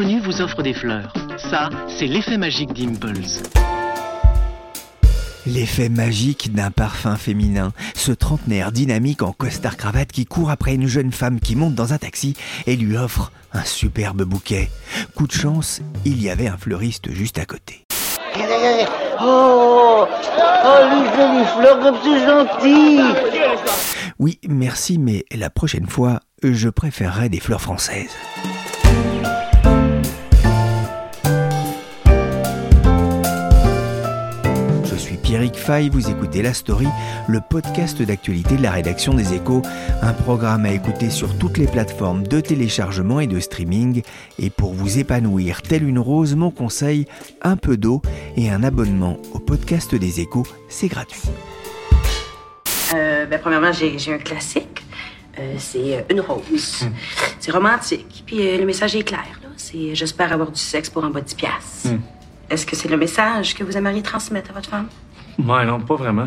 Vous offre des fleurs. Ça, c'est l'effet magique d'Impulse. L'effet magique d'un parfum féminin, ce trentenaire dynamique en costard-cravate qui court après une jeune femme qui monte dans un taxi et lui offre un superbe bouquet. Coup de chance, il y avait un fleuriste juste à côté. Oh, oh lui fait des fleurs comme c'est gentil. Oui, merci, mais la prochaine fois, je préférerais des fleurs françaises. Pierrick Fay, vous écoutez La Story, le podcast d'actualité de la rédaction des Échos, un programme à écouter sur toutes les plateformes de téléchargement et de streaming. Et pour vous épanouir telle une rose, mon conseil, un peu d'eau et un abonnement au podcast des Échos, c'est gratuit. Euh, ben, premièrement, j'ai un classique. Euh, c'est euh, une rose. Hmm. C'est romantique. Puis le message est clair. C'est j'espère avoir du sexe pour un bas de 10 piastres. Hmm. Est-ce que c'est le message que vous aimeriez transmettre à votre femme? Ouais, non, pas vraiment.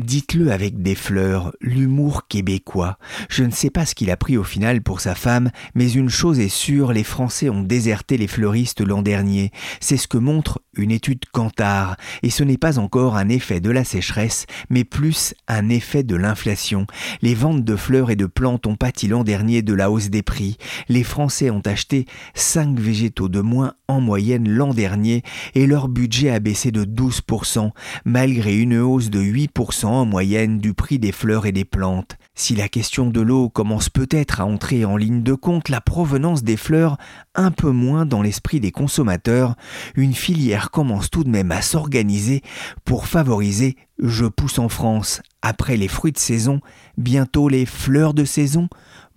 Dites-le avec des fleurs, l'humour québécois. Je ne sais pas ce qu'il a pris au final pour sa femme, mais une chose est sûre, les Français ont déserté les fleuristes l'an dernier. C'est ce que montre une étude Kantar. Et ce n'est pas encore un effet de la sécheresse, mais plus un effet de l'inflation. Les ventes de fleurs et de plantes ont pâti l'an dernier de la hausse des prix. Les Français ont acheté 5 végétaux de moins en moyenne l'an dernier et leur budget a baissé de 12%, malgré une hausse de 8% en moyenne du prix des fleurs et des plantes. Si la question de l'eau commence peut-être à entrer en ligne de compte, la provenance des fleurs un peu moins dans l'esprit des consommateurs, une filière commence tout de même à s'organiser pour favoriser Je pousse en France, après les fruits de saison, bientôt les fleurs de saison,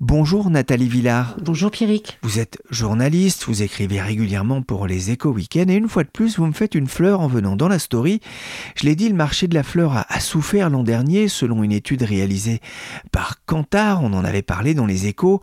Bonjour Nathalie Villard. Bonjour Pierrick. Vous êtes journaliste, vous écrivez régulièrement pour les Échos Week-end et une fois de plus vous me faites une fleur en venant dans la story. Je l'ai dit, le marché de la fleur a, souffert l'an dernier selon une étude réalisée par Kantar, on en avait parlé dans les Échos.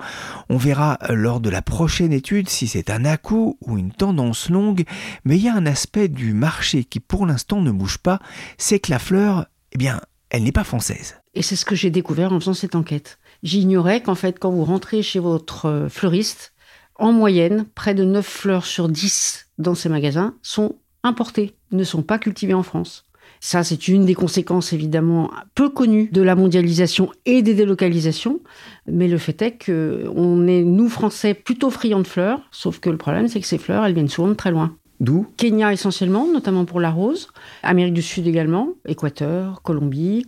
On verra lors de la prochaine étude si c'est un à-coup ou une tendance longue, mais il y a un aspect du marché qui pour l'instant ne bouge pas, c'est que la fleur, eh bien, elle n'est pas française. Et c'est ce que j'ai découvert en faisant cette enquête. J'ignorais qu'en fait, quand vous rentrez chez votre euh, fleuriste, en moyenne, près de 9 fleurs sur 10 dans ces magasins sont importées, ne sont pas cultivées en France. Ça, c'est une des conséquences évidemment peu connues de la mondialisation et des délocalisations. Mais le fait est qu'on est, nous Français, plutôt friands de fleurs. Sauf que le problème, c'est que ces fleurs, elles viennent souvent de très loin. D'où Kenya essentiellement, notamment pour la rose. Amérique du Sud également, Équateur, Colombie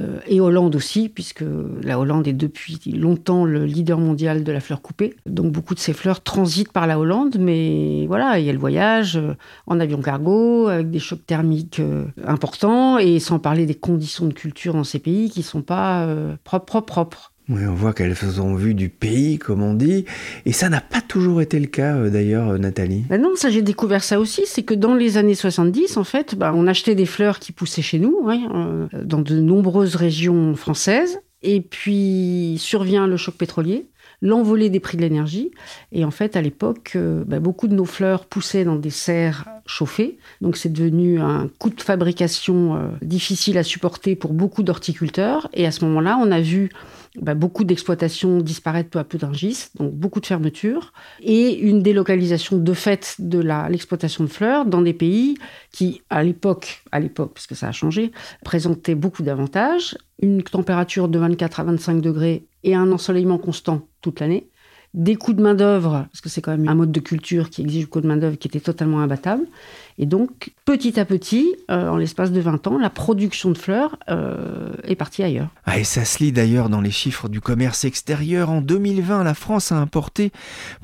euh, et Hollande aussi, puisque la Hollande est depuis longtemps le leader mondial de la fleur coupée. Donc beaucoup de ces fleurs transitent par la Hollande, mais voilà, il y a le voyage euh, en avion cargo avec des chocs thermiques euh, importants et sans parler des conditions de culture dans ces pays qui ne sont pas propres, propres, propres. Oui, on voit qu'elles ont vu du pays, comme on dit. Et ça n'a pas toujours été le cas, euh, d'ailleurs, euh, Nathalie. Ben non, ça j'ai découvert ça aussi. C'est que dans les années 70, en fait, ben, on achetait des fleurs qui poussaient chez nous, euh, dans de nombreuses régions françaises. Et puis survient le choc pétrolier l'envolée des prix de l'énergie. Et en fait, à l'époque, ben, beaucoup de nos fleurs poussaient dans des serres chauffées. Donc c'est devenu un coût de fabrication difficile à supporter pour beaucoup d'horticulteurs. Et à ce moment-là, on a vu bah, beaucoup d'exploitations disparaissent peu à peu d'un donc beaucoup de fermetures, et une délocalisation de fait de l'exploitation de fleurs dans des pays qui, à l'époque, à l'époque, parce que ça a changé, présentaient beaucoup d'avantages, une température de 24 à 25 degrés et un ensoleillement constant toute l'année, des coûts de main-d'œuvre, parce que c'est quand même un mode de culture qui exige beaucoup de main-d'œuvre qui était totalement imbattable, Et donc, petit à petit, euh, en l'espace de 20 ans, la production de fleurs euh, est partie ailleurs. Ah, et ça se lit d'ailleurs dans les chiffres du commerce extérieur. En 2020, la France a importé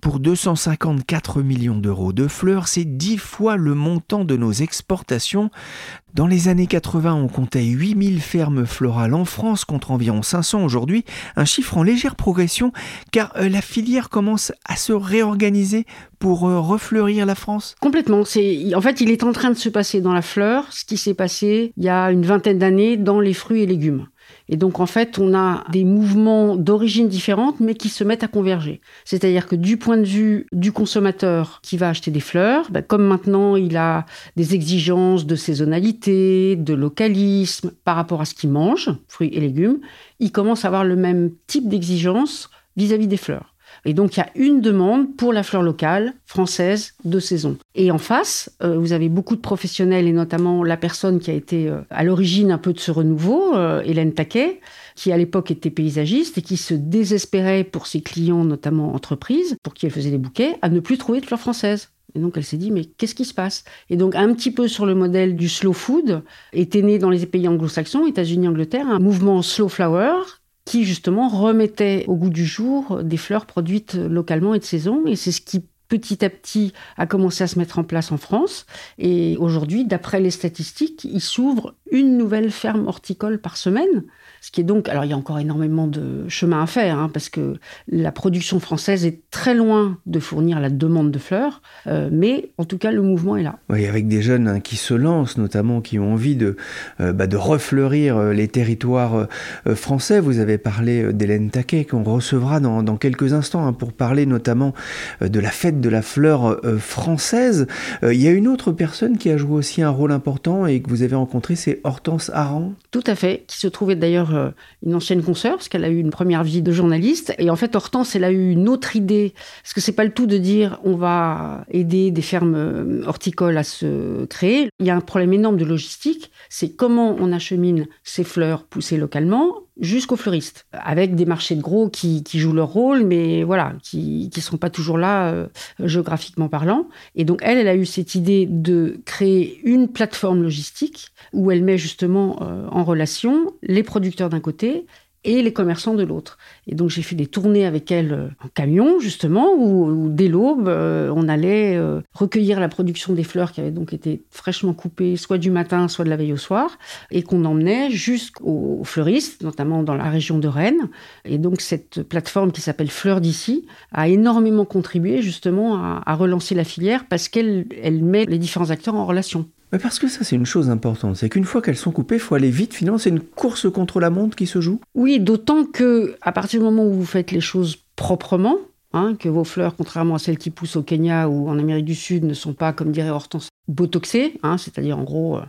pour 254 millions d'euros de fleurs. C'est dix fois le montant de nos exportations. Dans les années 80, on comptait 8000 fermes florales en France contre environ 500 aujourd'hui, un chiffre en légère progression car euh, la filière commence à se réorganiser pour euh, refleurir la France? Complètement. En fait, il est en train de se passer dans la fleur ce qui s'est passé il y a une vingtaine d'années dans les fruits et légumes. Et donc, en fait, on a des mouvements d'origine différentes, mais qui se mettent à converger. C'est-à-dire que du point de vue du consommateur qui va acheter des fleurs, bah, comme maintenant il a des exigences de saisonnalité, de localisme par rapport à ce qu'il mange, fruits et légumes, il commence à avoir le même type d'exigence vis-à-vis des fleurs. Et donc, il y a une demande pour la fleur locale, française, de saison. Et en face, euh, vous avez beaucoup de professionnels, et notamment la personne qui a été euh, à l'origine un peu de ce renouveau, euh, Hélène Taquet, qui à l'époque était paysagiste et qui se désespérait pour ses clients, notamment entreprises, pour qui elle faisait des bouquets, à ne plus trouver de fleurs françaises. Et donc elle s'est dit, mais qu'est-ce qui se passe? Et donc un petit peu sur le modèle du slow food, était né dans les pays anglo-saxons, États-Unis, Angleterre, un mouvement slow flower qui justement remettait au goût du jour des fleurs produites localement et de saison. Et c'est ce qui petit à petit a commencé à se mettre en place en France. Et aujourd'hui, d'après les statistiques, il s'ouvre une nouvelle ferme horticole par semaine. Ce qui est donc, alors il y a encore énormément de chemin à faire, hein, parce que la production française est très loin de fournir la demande de fleurs, euh, mais en tout cas le mouvement est là. Oui, avec des jeunes hein, qui se lancent, notamment qui ont envie de, euh, bah, de refleurir euh, les territoires français. Vous avez parlé d'Hélène Taquet, qu'on recevra dans, quelques instants, hein, pour parler notamment de la fête de la fleur française. Il y a une autre personne qui a joué aussi un rôle important et que vous avez rencontré, c'est Hortense Aran. Tout à fait, qui se trouvait d'ailleurs euh, une ancienne consoeur, parce qu'elle a eu une première vie de journaliste. Et en fait, Hortense, elle a eu une autre idée. Parce que c'est pas le tout de dire on va aider des fermes euh, horticoles à se créer. Il y a un problème énorme de logistique. C'est comment on achemine ces fleurs poussées localement jusqu'aux fleuristes, avec des marchés de gros qui, jouent leur rôle, mais voilà, qui ne sont pas toujours là euh, géographiquement parlant. Et donc elle, elle a eu cette idée de créer une plateforme logistique où elle met justement euh, relation les producteurs d'un côté et les commerçants de l'autre. Et donc j'ai fait des tournées avec elle euh, en camion, justement, où, dès l'aube, euh, on allait euh, recueillir la production des fleurs qui avaient donc été fraîchement coupées, soit du matin, soit de la veille au soir, et qu'on emmenait jusqu'aux fleuristes, notamment dans la région de Rennes. Et donc cette plateforme qui s'appelle Fleurs d'ici a énormément contribué justement à, relancer la filière parce qu'elle elle met les différents acteurs en relation. Mais parce que ça, c'est une chose importante. C'est qu'une fois qu'elles sont coupées, il faut aller vite. Finalement, c'est une course contre la montre qui se joue. Oui, d'autant que à partir du moment où vous faites les choses proprement, hein, que vos fleurs, contrairement à celles qui poussent au Kenya ou en Amérique du Sud, ne sont pas, comme dirait Hortense, botoxées, hein, c'est-à-dire en gros euh,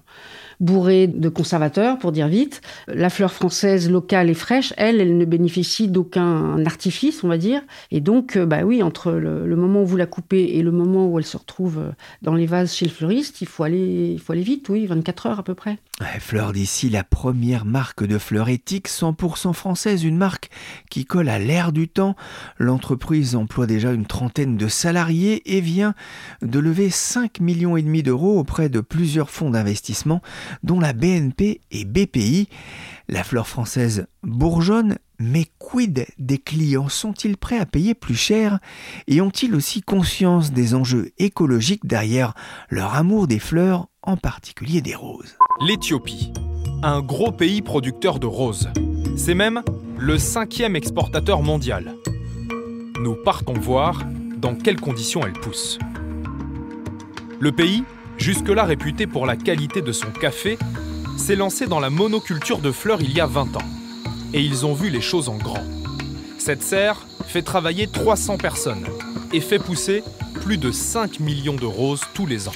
bourrée de conservateurs, pour dire vite. La fleur française locale et fraîche, elle, elle ne bénéficie d'aucun artifice, on va dire. Et donc, euh, bah oui, entre le, moment où vous la coupez et le moment où elle se retrouve euh, dans les vases chez le fleuriste, il faut aller, il faut aller vite, oui, 24 heures à peu près. Fleur d'ici, la première marque de fleurs éthiques 100% française, une marque qui colle à l'air du temps. L'entreprise emploie déjà une trentaine de salariés et vient de lever 5 millions et demi d'euros auprès de plusieurs fonds d'investissement dont la BNP et BPI. La fleur française bourgeonne, mais quid des clients? Sont-ils prêts à payer plus cher? Et ont-ils aussi conscience des enjeux écologiques derrière leur amour des fleurs, en particulier des roses? L'Éthiopie, un gros pays producteur de roses. C'est même le cinquième exportateur mondial. Nous partons voir dans quelles conditions elle pousse. Le pays jusque-là réputé pour la qualité de son café, s'est lancé dans la monoculture de fleurs il y a 20 ans. Et ils ont vu les choses en grand. Cette serre fait travailler 300 personnes et fait pousser plus de 5 millions de roses tous les ans.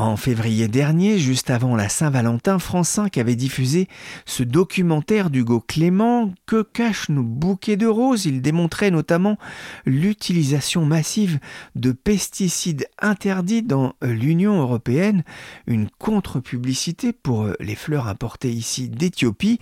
En février dernier, juste avant la Saint-Valentin, France 5 avait diffusé ce documentaire d'Hugo Clément Que cachent nos bouquets de roses? Il démontrait notamment l'utilisation massive de pesticides interdits dans l'Union européenne, une contre-publicité pour les fleurs importées ici d'Éthiopie.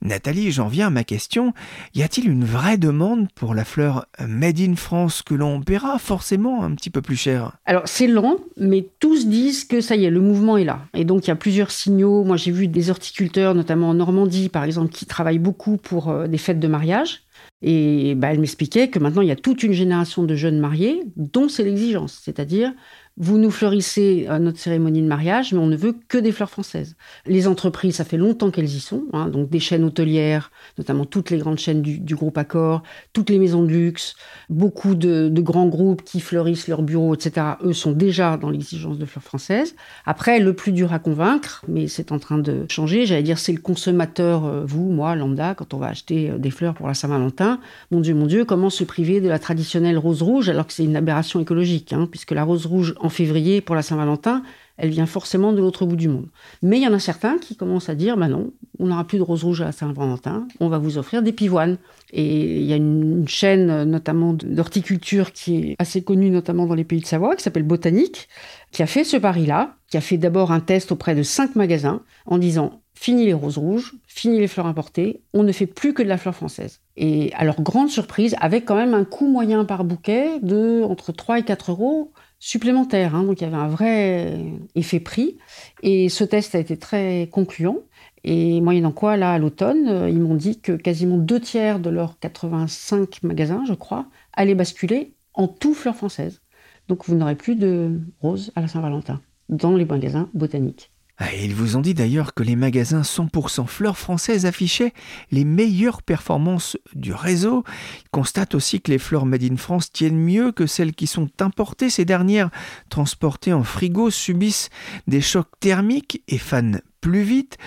Nathalie, j'en viens à ma question. Y a-t-il une vraie demande pour la fleur Made in France que l'on paiera forcément un petit peu plus cher? Alors c'est lent, mais tous disent puisque ça y est, le mouvement est là. Et donc, il y a plusieurs signaux. Moi, j'ai vu des horticulteurs, notamment en Normandie, par exemple, qui travaillent beaucoup pour euh, des fêtes de mariage. Et bah, elle m'expliquait que maintenant, il y a toute une génération de jeunes mariés dont c'est l'exigence. C'est-à-dire, vous nous fleurissez à notre cérémonie de mariage, mais on ne veut que des fleurs françaises. Les entreprises, ça fait longtemps qu'elles y sont, hein, donc des chaînes hôtelières, notamment toutes les grandes chaînes du, groupe Accor, toutes les maisons de luxe, beaucoup de, grands groupes qui fleurissent leurs bureaux, etc. Eux sont déjà dans l'exigence de fleurs françaises. Après, le plus dur à convaincre, mais c'est en train de changer, j'allais dire, c'est le consommateur, euh, vous, moi, lambda, quand on va acheter euh, des fleurs pour la Saint-Valentin. Mon Dieu, mon Dieu, comment se priver de la traditionnelle rose rouge alors que c'est une aberration écologique, hein, puisque la rose rouge en février pour la Saint-Valentin, elle vient forcément de l'autre bout du monde. Mais il y en a certains qui commencent à dire, bah non, on n'aura plus de rose rouge à la Saint-Valentin, on va vous offrir des pivoines. Et il y a une chaîne notamment d'horticulture qui est assez connue notamment dans les pays de Savoie, qui s'appelle Botanique, qui a fait ce pari-là, qui a fait d'abord un test auprès de cinq magasins en disant fini les roses rouges, fini les fleurs importées, on ne fait plus que de la fleur française. Et à leur grande surprise, avec quand même un coût moyen par bouquet de entre 3 et 4 euros, supplémentaire. Hein. donc il y avait un vrai effet prix. Et ce test a été très concluant. Et moyennant quoi, là, à l'automne, euh, ils m'ont dit que quasiment deux tiers de leurs 85 magasins, je crois, allaient basculer en tout fleurs françaises. Donc vous n'aurez plus de roses à la Saint-Valentin dans les magasins botaniques. Ah, ils vous ont dit d'ailleurs que les magasins 100% fleurs françaises affichaient les meilleures performances du réseau. Ils constatent aussi que les fleurs made in France tiennent mieux que celles qui sont importées. Ces dernières, transportées en frigo, subissent des chocs thermiques et fanent plus vite.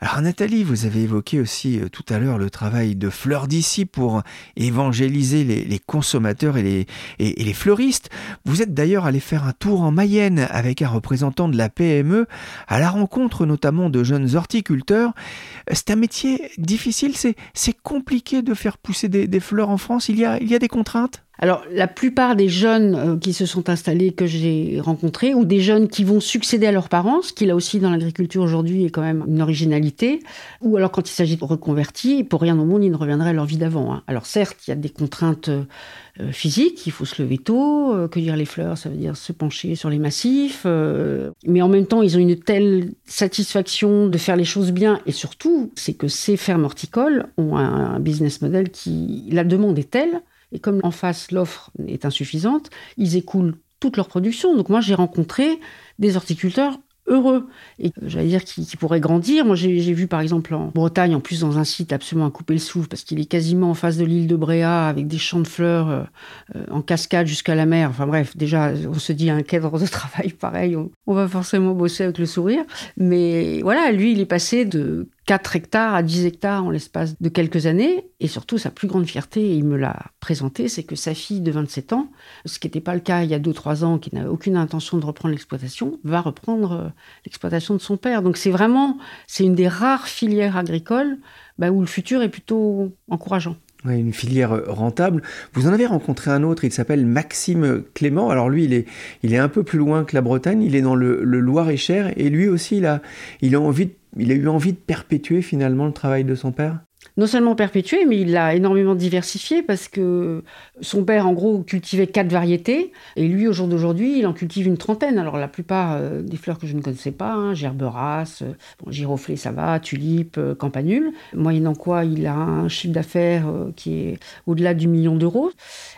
Alors Nathalie, vous avez évoqué aussi euh, tout à l'heure le travail de Fleurs d'ici pour évangéliser les, consommateurs et les, fleuristes. Vous êtes d'ailleurs allé faire un tour en Mayenne avec un représentant de la PME à la rencontre notamment de jeunes horticulteurs. C'est un métier difficile, c'est compliqué de faire pousser des, fleurs en France. Il y a des contraintes? Alors, la plupart des jeunes euh, qui se sont installés, que j'ai rencontrés, ou des jeunes qui vont succéder à leurs parents, ce qui là aussi dans l'agriculture aujourd'hui est quand même une originalité, ou alors quand il s'agit de reconvertis, pour rien au monde, ils ne reviendraient à leur vie d'avant. Hein. Alors certes, il y a des contraintes euh, physiques, il faut se lever tôt, euh, cueillir les fleurs, ça veut dire se pencher sur les massifs, mais en même temps, ils ont une telle satisfaction de faire les choses bien, et surtout, c'est que ces fermes horticoles ont un business model qui, la demande est telle, et comme en face, l'offre est insuffisante, ils écoulent toute leur production. Donc moi, j'ai rencontré des horticulteurs heureux et j'allais dire qui, pourraient grandir. Moi, j'ai vu par exemple en Bretagne, en plus dans un site absolument à couper le souffle parce qu'il est quasiment en face de l'île de Bréa avec des champs de fleurs euh, euh, en cascade jusqu'à la mer. Enfin bref, déjà, on se dit un cadre de travail pareil, on va forcément bosser avec le sourire. Mais voilà, lui, il est passé de 4 hectares à 10 hectares en l'espace de quelques années. Et surtout, sa plus grande fierté, il me l'a présenté, c'est que sa fille de 27 ans, ce qui n'était pas le cas il y a 2-3 ans, qui n'avait aucune intention de reprendre l'exploitation, va reprendre euh, l'exploitation de son père. Donc c'est vraiment, c'est une des rares filières agricoles bah, où le futur est plutôt encourageant une filière rentable. Vous en avez rencontré un autre, il s'appelle Maxime Clément. Alors lui, il est, il est un peu plus loin que la Bretagne, il est dans le, le Loir-et-Cher, et lui aussi, il a, il a envie de il a eu envie de perpétuer finalement le travail de son père? Non seulement perpétué, mais il l'a énormément diversifié parce que son père, en gros, cultivait quatre variétés et lui, au jour d'aujourd'hui, il en cultive une trentaine. Alors, la plupart euh, des fleurs que je ne connaissais pas, hein, gerberas, euh, giroflée, ça va, tulipe, euh, campanule, moyennant quoi il a un chiffre d'affaires qui est au-delà du million d'euros.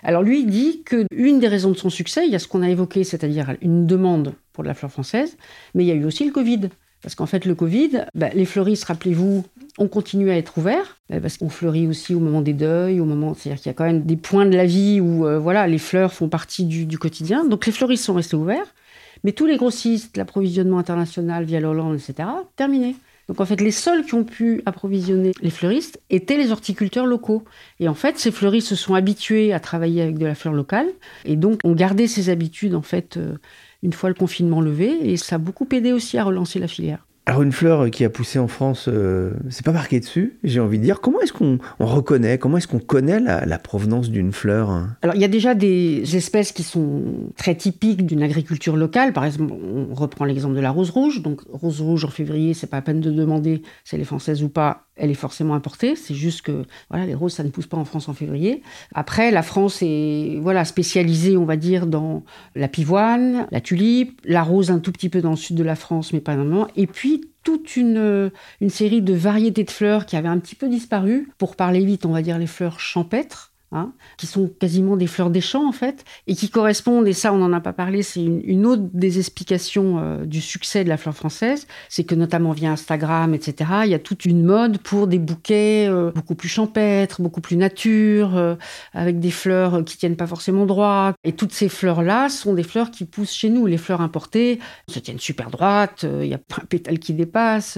Alors, lui, il dit qu'une des raisons de son succès, il y a ce qu'on a évoqué, c'est-à-dire une demande pour de la fleur française, mais il y a eu aussi le Covid. Parce qu'en fait, le Covid, bah, les fleuristes, rappelez-vous, ont continué à être ouverts, bah, parce qu'on fleurit aussi au moment des deuils, au moment, c'est-à-dire qu'il y a quand même des points de la vie où, euh, voilà, les fleurs font partie du, quotidien. Donc les fleuristes sont restés ouverts, mais tous les grossistes, l'approvisionnement international via l'Hollande, etc., terminé. Donc en fait, les seuls qui ont pu approvisionner les fleuristes étaient les horticulteurs locaux. Et en fait, ces fleuristes se sont habitués à travailler avec de la fleur locale, et donc ont gardé ces habitudes en fait. Euh, une fois le confinement levé, et ça a beaucoup aidé aussi à relancer la filière. Alors une fleur qui a poussé en France, euh, c'est pas marqué dessus, j'ai envie de dire. Comment est-ce qu'on reconnaît, comment est-ce qu'on connaît la, provenance d'une fleur hein? Alors il y a déjà des espèces qui sont très typiques d'une agriculture locale. Par exemple, on reprend l'exemple de la rose rouge. Donc rose rouge en février, c'est pas à peine de demander si elle est française ou pas. Elle est forcément importée. C'est juste que voilà, les roses, ça ne pousse pas en France en février. Après, la France est voilà spécialisée, on va dire, dans la pivoine, la tulipe, la rose un tout petit peu dans le sud de la France, mais pas vraiment. Et puis toute une, une série de variétés de fleurs qui avaient un petit peu disparu. Pour parler vite, on va dire les fleurs champêtres Hein, qui sont quasiment des fleurs des champs en fait, et qui correspondent, et ça on n'en a pas parlé, c'est une, autre des explications euh, du succès de la fleur française, c'est que notamment via Instagram, etc., il y a toute une mode pour des bouquets euh, beaucoup plus champêtres, beaucoup plus nature, euh, avec des fleurs qui tiennent pas forcément droit. Et toutes ces fleurs-là sont des fleurs qui poussent chez nous. Les fleurs importées se tiennent super droites, il n'y a pas un pétale qui dépasse,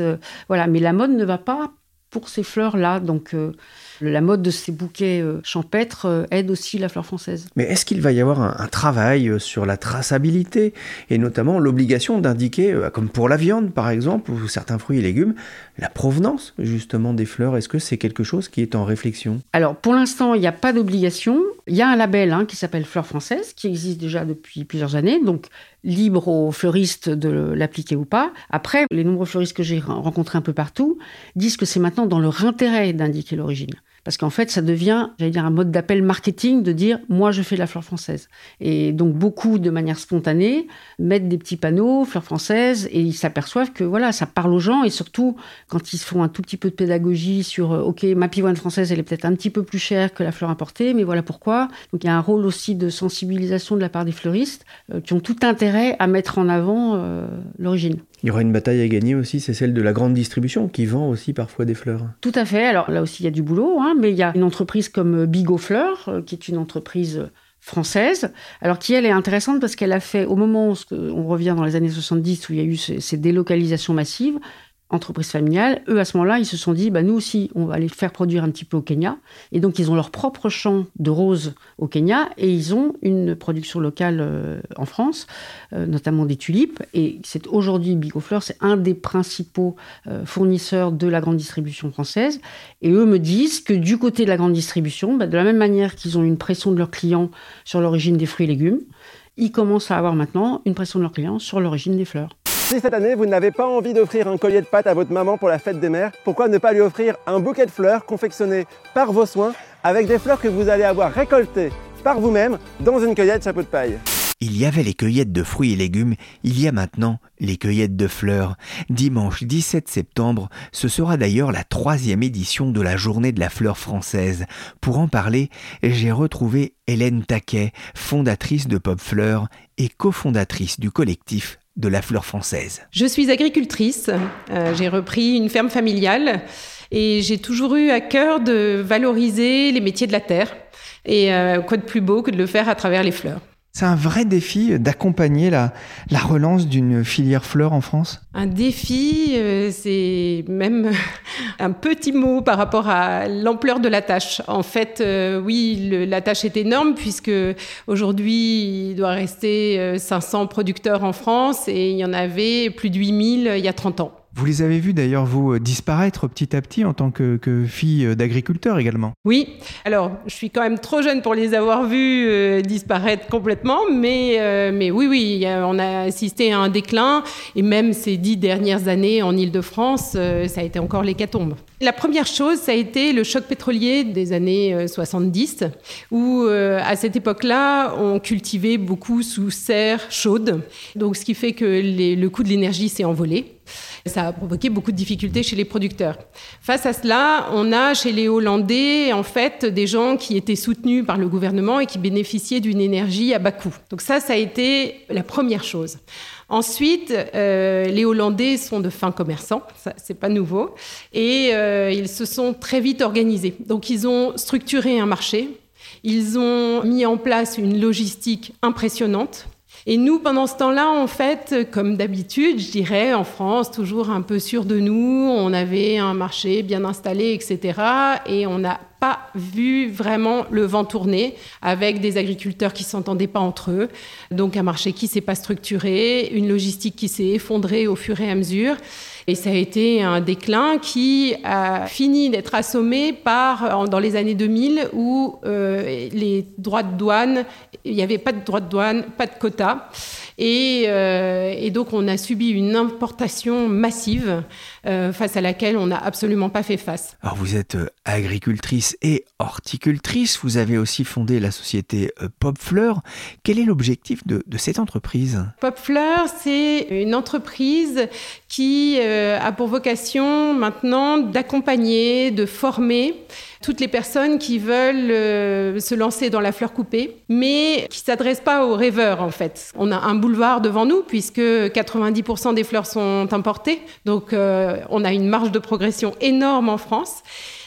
voilà. Mais la mode ne va pas pour ces fleurs-là, donc la mode de ces bouquets euh, champêtres euh, aide aussi la fleur française. Mais est-ce qu'il va y avoir un, travail euh, sur la traçabilité et notamment l'obligation d'indiquer, comme pour la viande par exemple, ou certains fruits et légumes, la provenance justement des fleurs Est-ce que c'est quelque chose qui est en réflexion? Alors pour l'instant, il n'y a pas d'obligation. Il y a un label hein, qui s'appelle Fleur française, qui existe déjà depuis plusieurs années, donc libre aux fleuristes de l'appliquer ou pas. Après, les nombreux fleuristes que j'ai rencontrés un peu partout disent que c'est maintenant dans leur intérêt d'indiquer l'origine. Parce qu'en fait, ça devient, j'allais dire, un mode d'appel marketing de dire moi je fais la fleur française. Et donc beaucoup, de manière spontanée, mettent des petits panneaux fleur française et ils s'aperçoivent que voilà, ça parle aux gens et surtout quand ils font un tout petit peu de pédagogie sur euh, ok, ma pivoine française elle est peut-être un petit peu plus chère que la fleur importée, mais voilà pourquoi. Donc il y a un rôle aussi de sensibilisation de la part des fleuristes euh, qui ont tout intérêt à mettre en avant euh, l'origine. Il y aura une bataille à gagner aussi, c'est celle de la grande distribution qui vend aussi parfois des fleurs. Tout à fait. Alors là aussi, il y a du boulot, hein, mais il y a une entreprise comme Bigot Fleurs, euh, qui est une entreprise française, alors qui elle est intéressante parce qu'elle a fait, au moment où on revient dans les années 70, où il y a eu ces délocalisations massives, entreprise familiale, eux à ce moment-là, ils se sont dit, bah, nous aussi, on va les faire produire un petit peu au Kenya. Et donc, ils ont leur propre champ de roses au Kenya et ils ont une production locale euh, en France, euh, notamment des tulipes. Et c'est aujourd'hui, Bigofleur, c'est un des principaux euh, fournisseurs de la grande distribution française. Et eux me disent que du côté de la grande distribution, bah, de la même manière qu'ils ont une pression de leurs clients sur l'origine des fruits et légumes, ils commencent à avoir maintenant une pression de leurs clients sur l'origine des fleurs. Si cette année vous n'avez pas envie d'offrir un collier de pâtes à votre maman pour la fête des mères, pourquoi ne pas lui offrir un bouquet de fleurs confectionné par vos soins avec des fleurs que vous allez avoir récoltées par vous-même dans une cueillette chapeau de paille? Il y avait les cueillettes de fruits et légumes, il y a maintenant les cueillettes de fleurs. Dimanche 17 septembre, ce sera d'ailleurs la troisième édition de la journée de la fleur française. Pour en parler, j'ai retrouvé Hélène Taquet, fondatrice de Pop Fleurs et cofondatrice du collectif de la fleur française. Je suis agricultrice, euh, j'ai repris une ferme familiale et j'ai toujours eu à cœur de valoriser les métiers de la terre. Et euh, quoi de plus beau que de le faire à travers les fleurs c'est un vrai défi d'accompagner la, la relance d'une filière fleur en France? Un défi, euh, c'est même un petit mot par rapport à l'ampleur de la tâche. En fait, euh, oui, la tâche est énorme puisque aujourd'hui, il doit rester 500 euh, producteurs en France et il y en avait plus de 8000 il y a 30 ans. Vous les avez vus d'ailleurs, vous, euh, disparaître petit à petit en tant que, fille euh, d'agriculteur également? Oui, alors je suis quand même trop jeune pour les avoir vus euh, disparaître complètement, mais, mais oui, oui, on a assisté à un déclin, et même ces dix dernières années en Ile-de-France, ça a été encore l'hécatombe. La première chose, ça a été le choc pétrolier des années 70, où à cette époque-là, on cultivait beaucoup sous serre chaude, donc ce qui fait que le coût de l'énergie s'est envolé. Ça a provoqué beaucoup de difficultés chez les producteurs. Face à cela, on a chez les Hollandais, en fait, des gens qui étaient soutenus par le gouvernement et qui bénéficiaient d'une énergie à bas coût. Donc ça, ça a été la première chose. Ensuite, euh, les Hollandais sont de fins commerçants, ça c'est pas nouveau, et euh, ils se sont très vite organisés. Donc ils ont structuré un marché, ils ont mis en place une logistique impressionnante et nous, pendant ce temps-là, en fait, comme d'habitude, je dirais, en France, toujours un peu sûr de nous, on avait un marché bien installé, etc. Et on n'a pas vu vraiment le vent tourner avec des agriculteurs qui s'entendaient pas entre eux. Donc un marché qui s'est pas structuré, une logistique qui s'est effondrée au fur et à mesure. Et ça a été un déclin qui a fini d'être assommé par, dans les années 2000, où euh, les droits de douane, il n'y avait pas de droits de douane, pas de quotas. Et, euh, et, donc, on a subi une importation massive euh, face à laquelle on n'a absolument pas fait face. Alors, vous êtes agricultrice et horticultrice. Vous avez aussi fondé la société Popfleur. Quel est l'objectif de, de, cette entreprise? Popfleur, c'est une entreprise qui euh, a pour vocation maintenant d'accompagner, de former toutes les personnes qui veulent euh, se lancer dans la fleur coupée, mais qui ne s'adressent pas aux rêveurs en fait. On a un boulevard devant nous puisque 90% des fleurs sont importées, donc euh, on a une marge de progression énorme en France.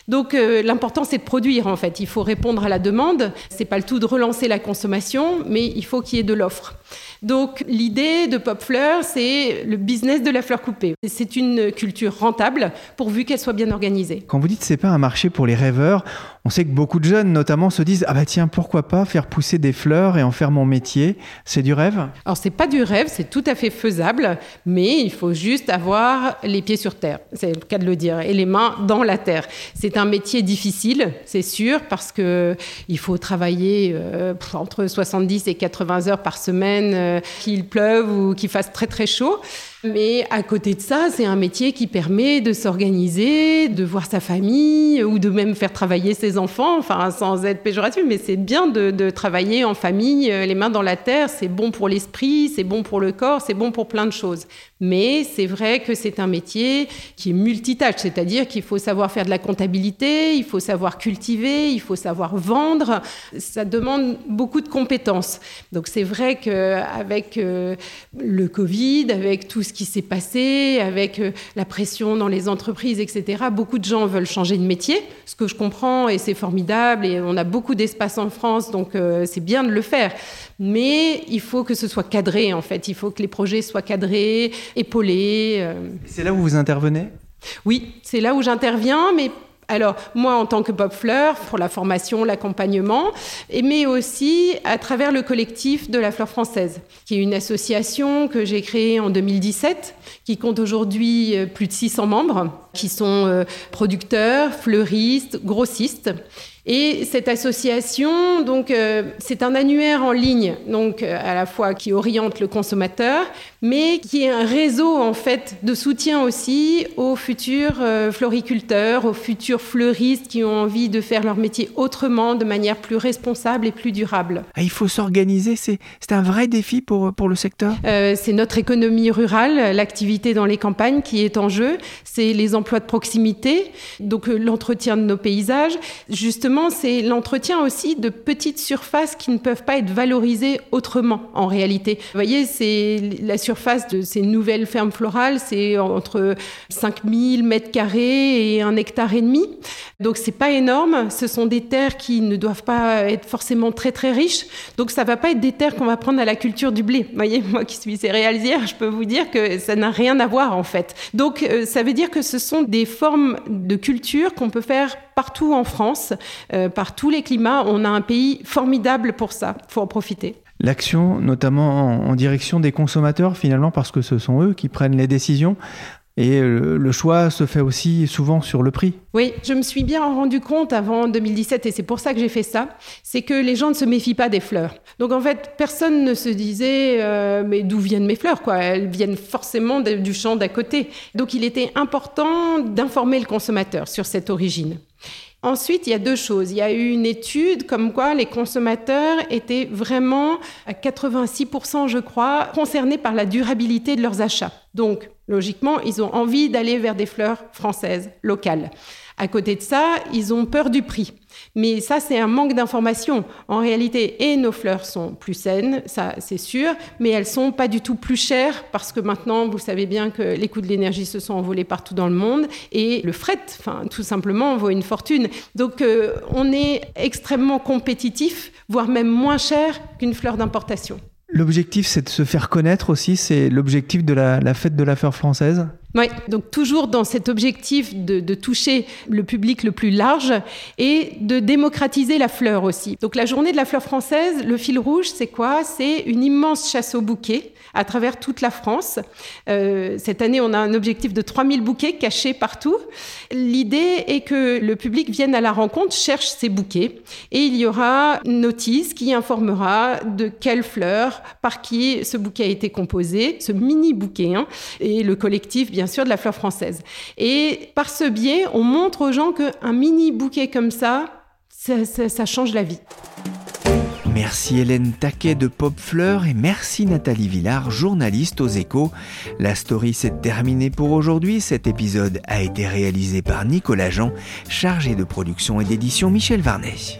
Donc l'important c'est de produire en fait. Il faut répondre à la demande. C'est pas le tout de relancer la consommation, mais il faut qu'il y ait de l'offre. Donc l'idée de Pop Fleur, c'est le business de la fleur coupée. C'est une culture rentable pourvu qu'elle soit bien organisée. Quand vous dites c'est pas un marché pour les rêveurs, on sait que beaucoup de jeunes notamment se disent ah bah tiens pourquoi pas faire pousser des fleurs et en faire mon métier? C'est du rêve? Alors c'est pas du rêve, c'est tout à fait faisable, mais il faut juste avoir les pieds sur terre. C'est le cas de le dire et les mains dans la terre. C'est un métier difficile, c'est sûr, parce que il faut travailler euh, entre 70 et 80 heures par semaine. Euh, qu'il pleuve ou qu'il fasse très très chaud. Mais à côté de ça, c'est un métier qui permet de s'organiser, de voir sa famille ou de même faire travailler ses enfants, enfin sans être péjoratif, mais c'est bien de, travailler en famille, euh, les mains dans la terre, c'est bon pour l'esprit, c'est bon pour le corps, c'est bon pour plein de choses. Mais c'est vrai que c'est un métier qui est multitâche, c'est-à-dire qu'il faut savoir faire de la comptabilité, il faut savoir cultiver, il faut savoir vendre. Ça demande beaucoup de compétences. Donc c'est vrai qu'avec euh, le Covid, avec tout ce qui s'est passé, avec euh, la pression dans les entreprises, etc., beaucoup de gens veulent changer de métier, ce que je comprends et c'est formidable et on a beaucoup d'espace en France, donc euh, c'est bien de le faire. Mais il faut que ce soit cadré, en fait. Il faut que les projets soient cadrés, épaulés. Euh. C'est là où vous intervenez? Oui, c'est là où j'interviens, mais alors, moi, en tant que Bob Fleur, pour la formation, l'accompagnement, mais aussi à travers le collectif de la fleur française, qui est une association que j'ai créée en 2017, qui compte aujourd'hui euh, plus de 600 membres, qui sont euh, producteurs, fleuristes, grossistes. Et cette association, donc, euh, c'est un annuaire en ligne, donc euh, à la fois qui oriente le consommateur, mais qui est un réseau en fait de soutien aussi aux futurs euh, floriculteurs, aux futurs fleuristes qui ont envie de faire leur métier autrement, de manière plus responsable et plus durable. Ah, il faut s'organiser, c'est un vrai défi pour, pour le secteur? C'est notre économie rurale, l'activité dans les campagnes qui est en jeu, c'est les emplois de proximité, donc l'entretien de nos paysages. Justement, c'est l'entretien aussi de petites surfaces qui ne peuvent pas être valorisées autrement en réalité. Vous voyez, c'est la surface de ces nouvelles fermes florales, c'est entre 5000 mètres carrés et un hectare et demi. Donc c'est pas énorme. Ce sont des terres qui ne doivent pas être forcément très très riches. Donc ça va pas être des terres qu'on va prendre à la culture du blé. Vous voyez, moi qui suis céréalière, je peux vous dire que ça n'a rien à voir en fait. Donc euh, ça veut dire que ce sont des formes de culture qu'on peut faire partout en France, euh, par tous les climats. On a un pays formidable pour ça. Il faut en profiter. L'action, notamment en, direction des consommateurs, finalement, parce que ce sont eux qui prennent les décisions. Et le choix se fait aussi souvent sur le prix. Oui, je me suis bien rendu compte avant 2017, et c'est pour ça que j'ai fait ça, c'est que les gens ne se méfient pas des fleurs. Donc en fait, personne ne se disait, euh, mais d'où viennent mes fleurs quoi? Elles viennent forcément du champ d'à côté. Donc il était important d'informer le consommateur sur cette origine. Ensuite, il y a deux choses. Il y a eu une étude comme quoi les consommateurs étaient vraiment à 86%, je crois, concernés par la durabilité de leurs achats. Donc, logiquement, ils ont envie d'aller vers des fleurs françaises, locales. À côté de ça, ils ont peur du prix. Mais ça, c'est un manque d'information. En réalité, et nos fleurs sont plus saines, ça c'est sûr, mais elles sont pas du tout plus chères parce que maintenant, vous savez bien que les coûts de l'énergie se sont envolés partout dans le monde et le fret, tout simplement, vaut une fortune. Donc, euh, on est extrêmement compétitif, voire même moins cher qu'une fleur d'importation. L'objectif, c'est de se faire connaître aussi. C'est l'objectif de la, fête de la fleur française? Oui, donc toujours dans cet objectif de, toucher le public le plus large et de démocratiser la fleur aussi. Donc la journée de la fleur française, le fil rouge, c'est quoi? C'est une immense chasse au bouquet à travers toute la France. Euh, cette année, on a un objectif de 3000 bouquets cachés partout. L'idée est que le public vienne à la rencontre, cherche ses bouquets et il y aura une notice qui informera de quelle fleur, par qui ce bouquet a été composé, ce mini bouquet, hein, et le collectif, bien sûr, de la fleur française. Et par ce biais, on montre aux gens qu'un mini bouquet comme ça, ça change la vie. Merci Hélène Taquet de Pop Fleur et merci Nathalie Villard, journaliste aux échos. La story s'est terminée pour aujourd'hui. Cet épisode a été réalisé par Nicolas Jean, chargé de production et d'édition Michel Varnet.